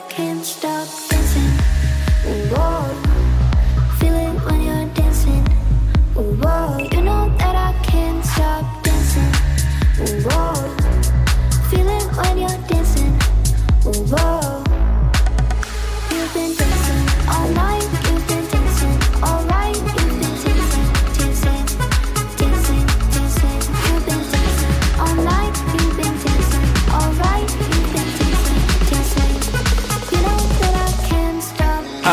I can't stop.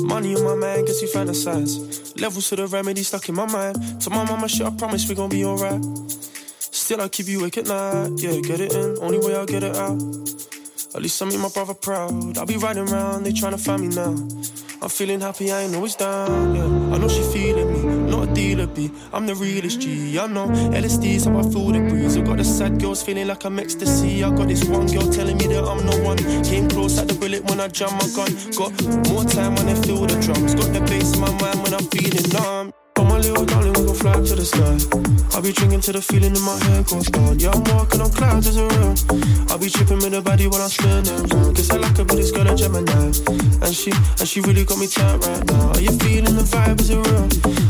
Money in my mind, guess you fantasize. Levels to the remedy stuck in my mind. To my mama, shit, I promise we gon' be alright. Still, I keep you awake at night. Yeah, get it in, only way I'll get it out. At least I make my brother proud. I'll be riding around, they tryna find me now. I'm feeling happy, I ain't always down. Yeah, I know she feeling me, dealer. I'm the realest G. I know LSD's how I feel the breeze. I got the sad girls feeling like I'm ecstasy. I got this one girl telling me that I'm the one. Came close at the bullet when I jam my gun. Got more time when I feel the drums. Got the bass in my mind when I'm feeling numb. But my little darling, we gon' fly to the sky. I'll be drinking till the feeling in my head goes gone. Yeah, I'm walking on clouds as a real. I'll be tripping with the body while I'm spinning. Guess I like her, but this girl a Gemini. And she, and she really got me tight right now. Are you feeling the vibe? Is it real?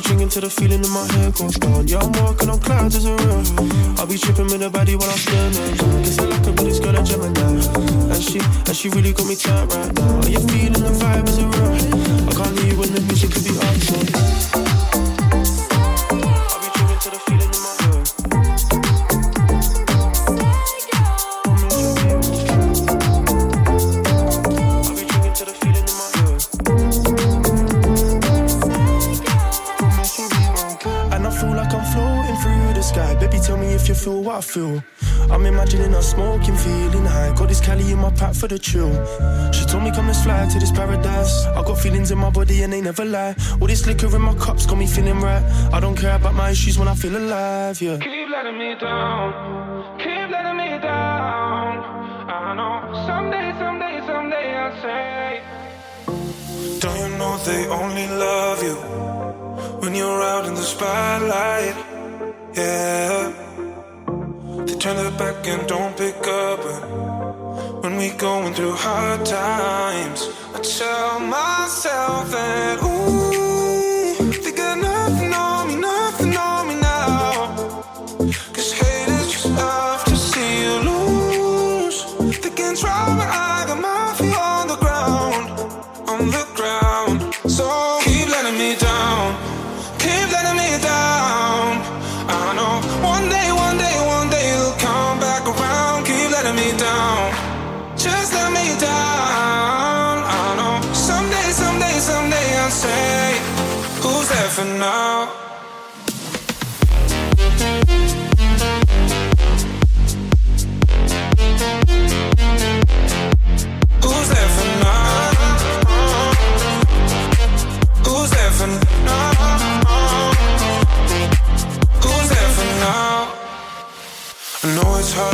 be drinking till the feeling in my head goes gone. Yeah, I'm walking on clouds as a real. I'll be tripping with the body while I'm spinning. Guess I like her, but this girl a Gemini. And she, and she really got me tight right now. Are you feeling the vibe? Is it real? Feel. I'm imagining us smoking, feeling high. Got this Cali in my pack for the chill. She told me come let's fly to this paradise. I got feelings in my body and they never lie. All this liquor in my cups got me feeling right. I don't care about my issues when I feel alive, yeah. Keep letting me down. Keep letting me down. I know someday, someday, someday I'll say. Don't you know they only love you when you're out in the spotlight? Yeah. Turn their back and don't pick up when, when we going through hard times. I tell myself that ooh,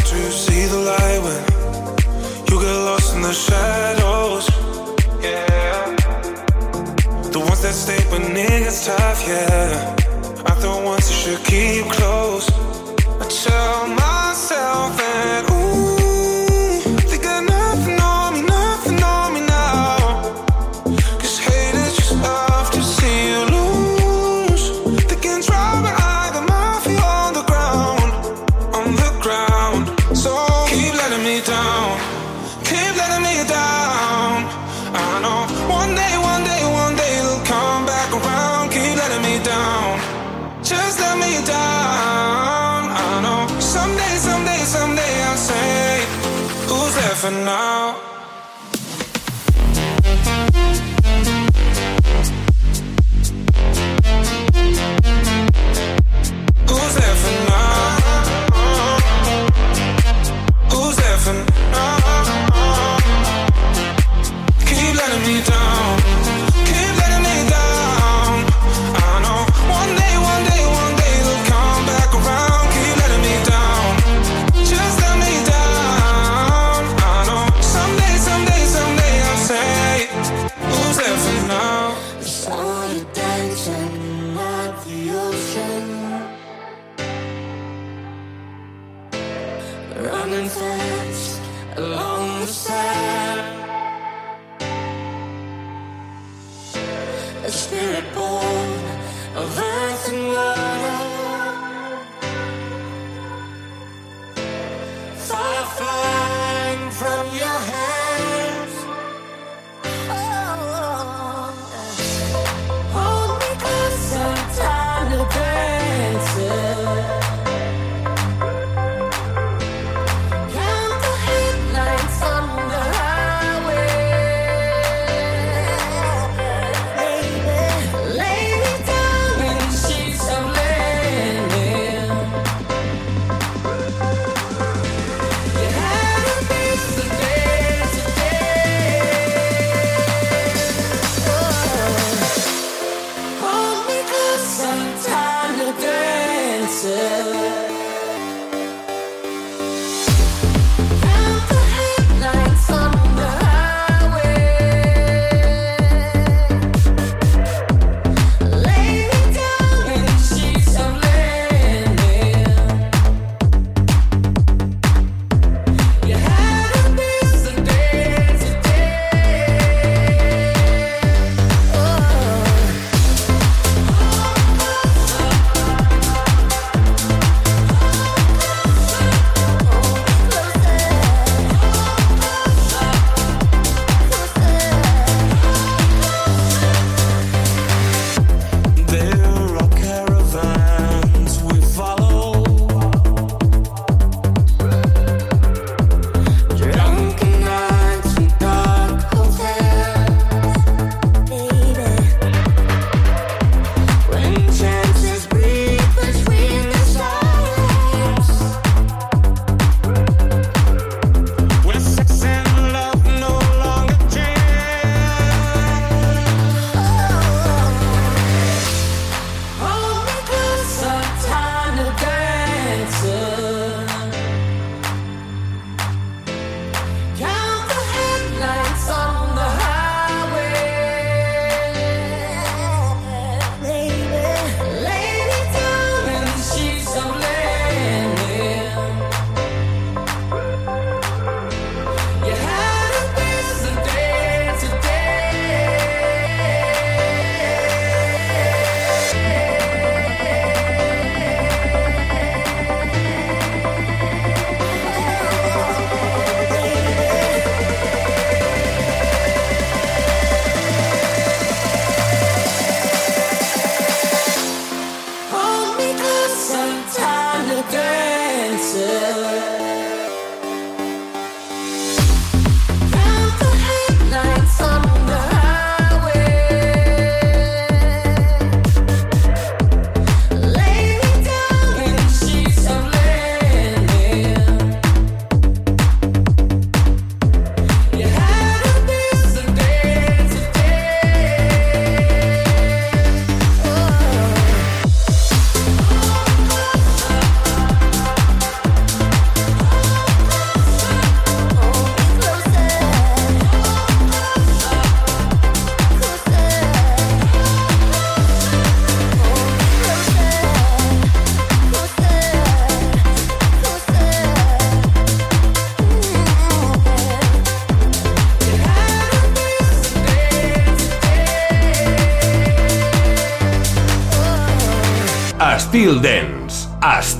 to see the light when you get lost in the shadows. Yeah. The ones that stay when it gets tough, yeah. Are the ones you should keep close. I tell myself that.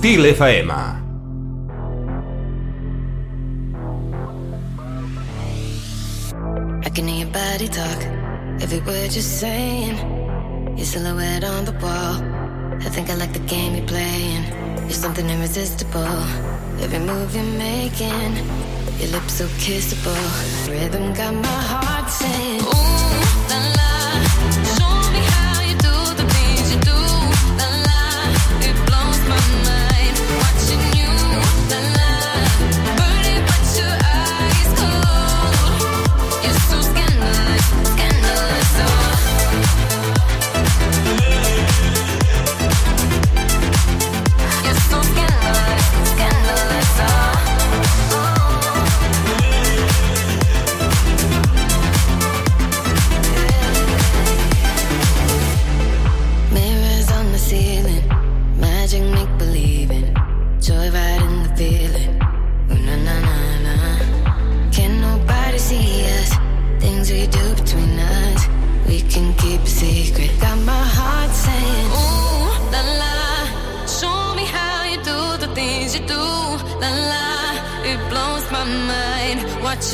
I FM. can hear your body talk. Every word you're saying, your silhouette on the wall. I think I like the game you're playing. You're something irresistible. Every move you're making, your lips so kissable. Rhythm got my heart saying.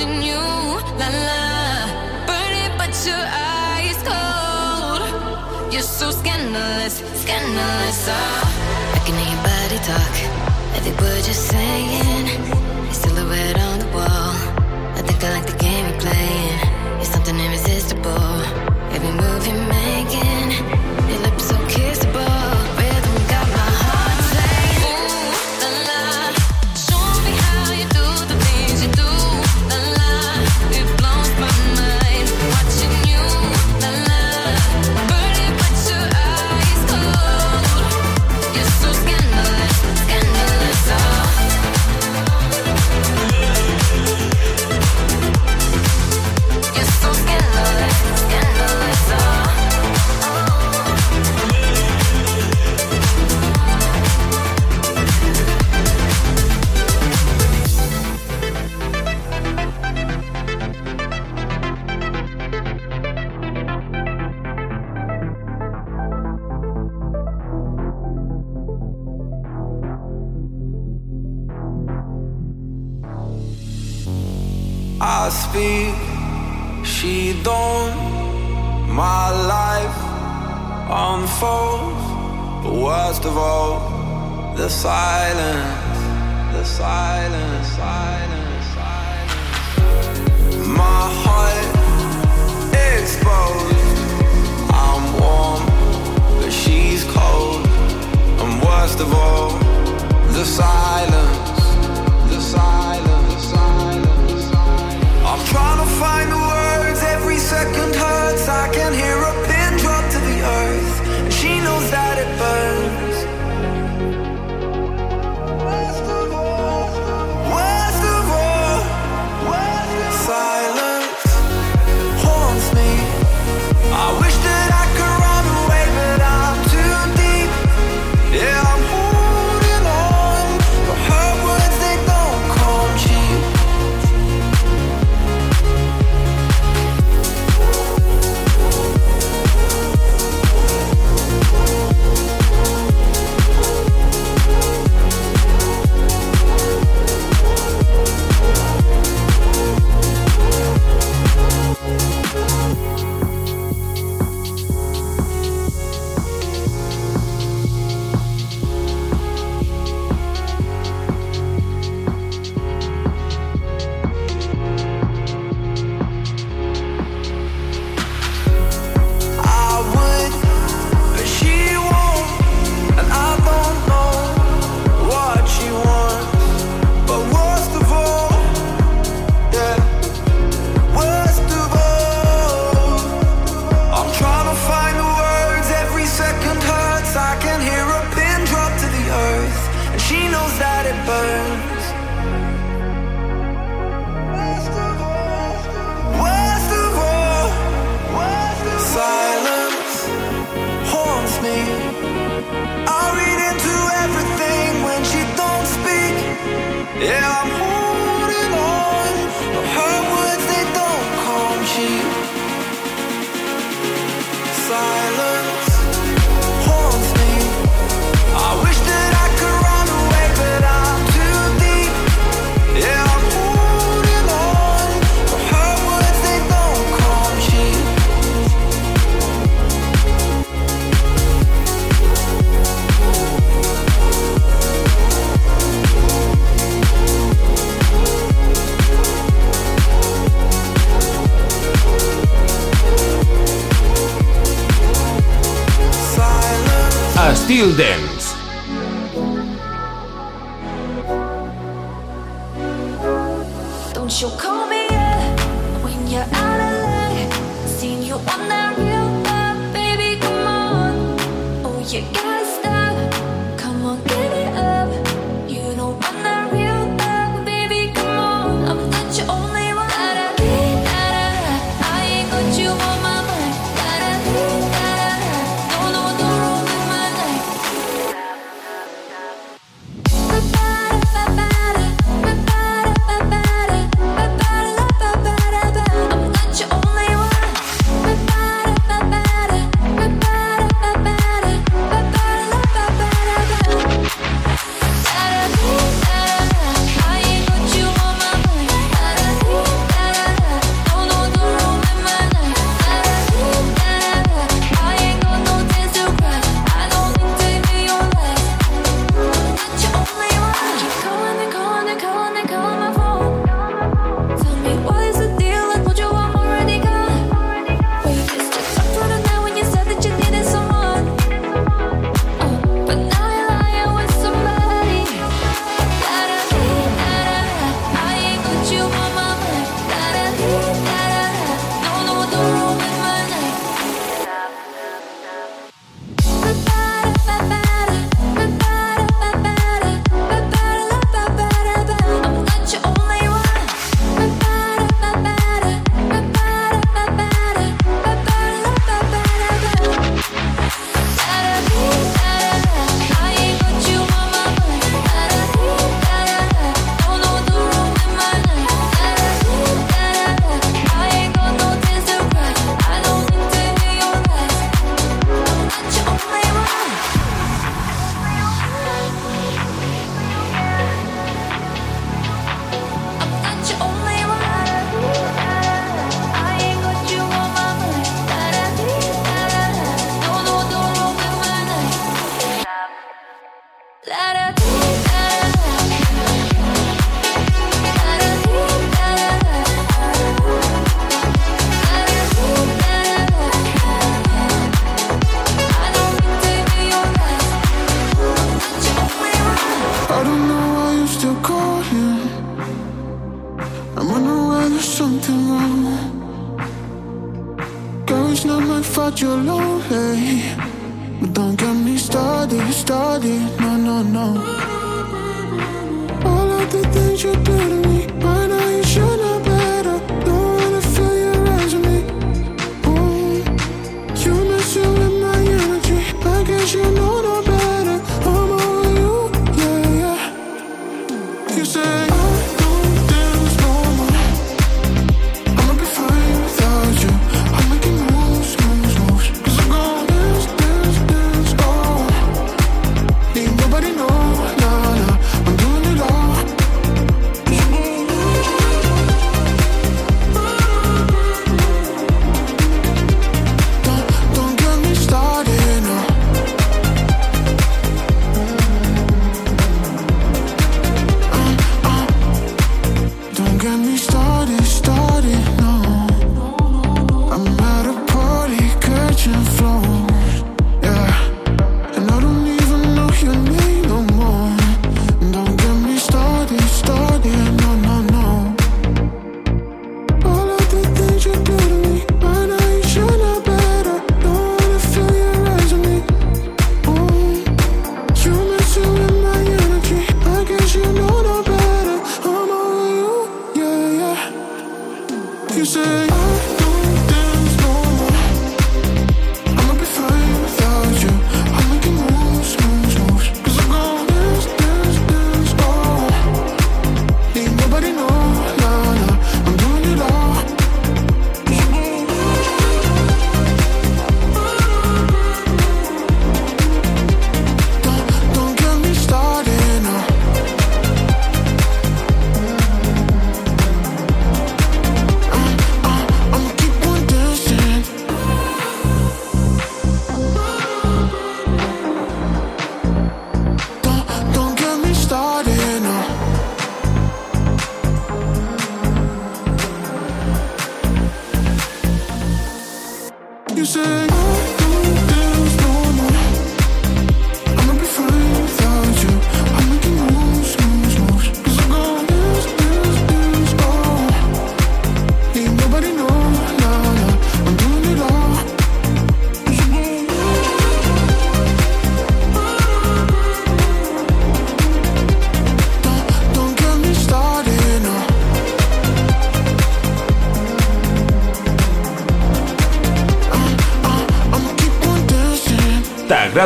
you, la la. Burning, but your eyes cold. You're so scandalous, scandalous. I can hear your body talk. Every word you're saying, your silhouette on the wall. I think I like the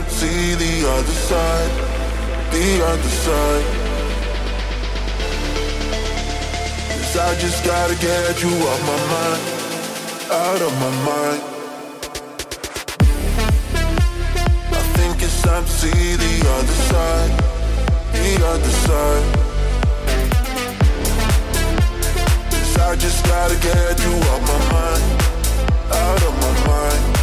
It's see the other side, the other side. Cause I just gotta get you off my mind, out of my mind. I think it's time to see the other side, the other side. I just gotta get you off my mind, out of my mind.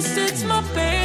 least it's my baby.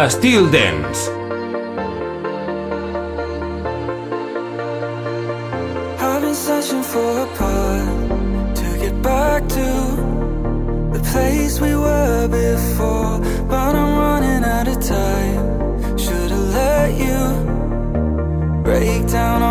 a Styl Dance. For a part to get back to the place we were before, but I'm running out of time. Should've let you break down.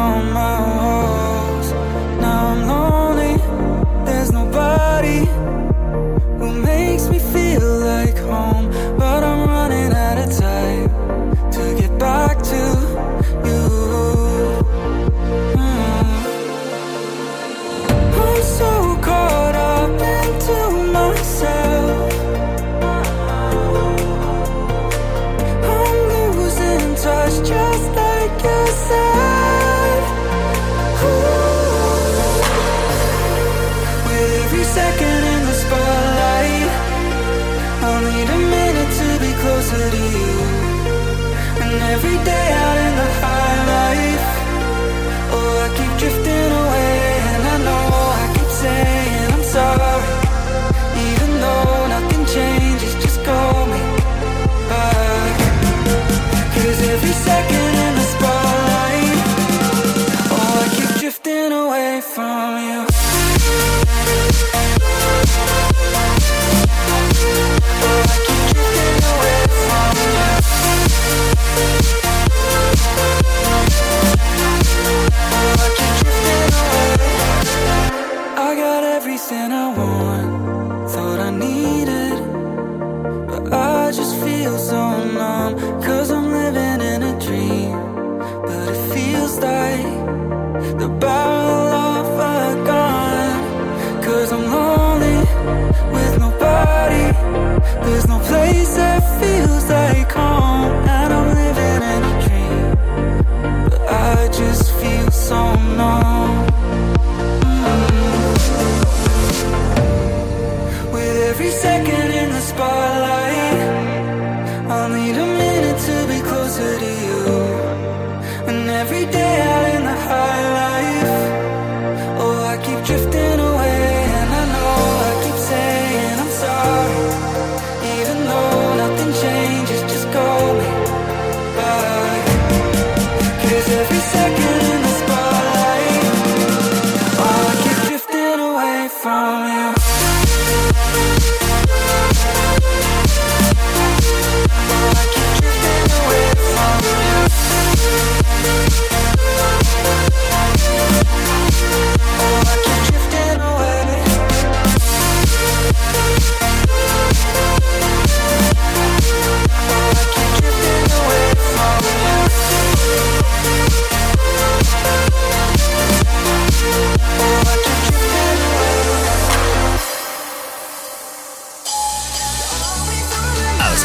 feel so